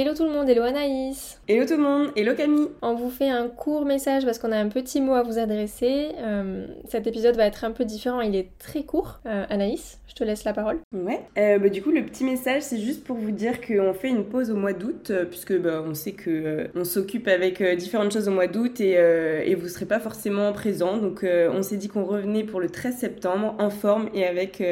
Hello tout le monde, hello Anaïs Hello tout le monde, hello Camille On vous fait un court message parce qu'on a un petit mot à vous adresser. Euh, cet épisode va être un peu différent, il est très court. Euh, Anaïs, je te laisse la parole. Ouais, euh, bah, du coup le petit message c'est juste pour vous dire qu'on fait une pause au mois d'août puisque bah, on sait que on s'occupe avec différentes choses au mois d'août et, et, vous serez pas forcément présent. Donc on s'est dit qu'on revenait pour le 13 septembre en forme et avec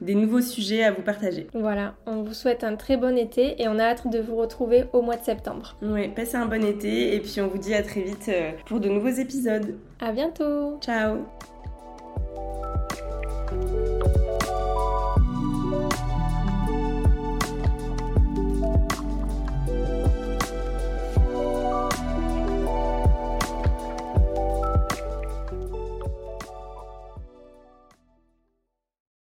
des nouveaux sujets à vous partager. Voilà, on vous souhaite un très bon été et on a hâte de vous retrouver au mois de septembre. Oui, passez un bon été et puis on vous dit à très vite euh, pour de nouveaux épisodes. À bientôt. Ciao.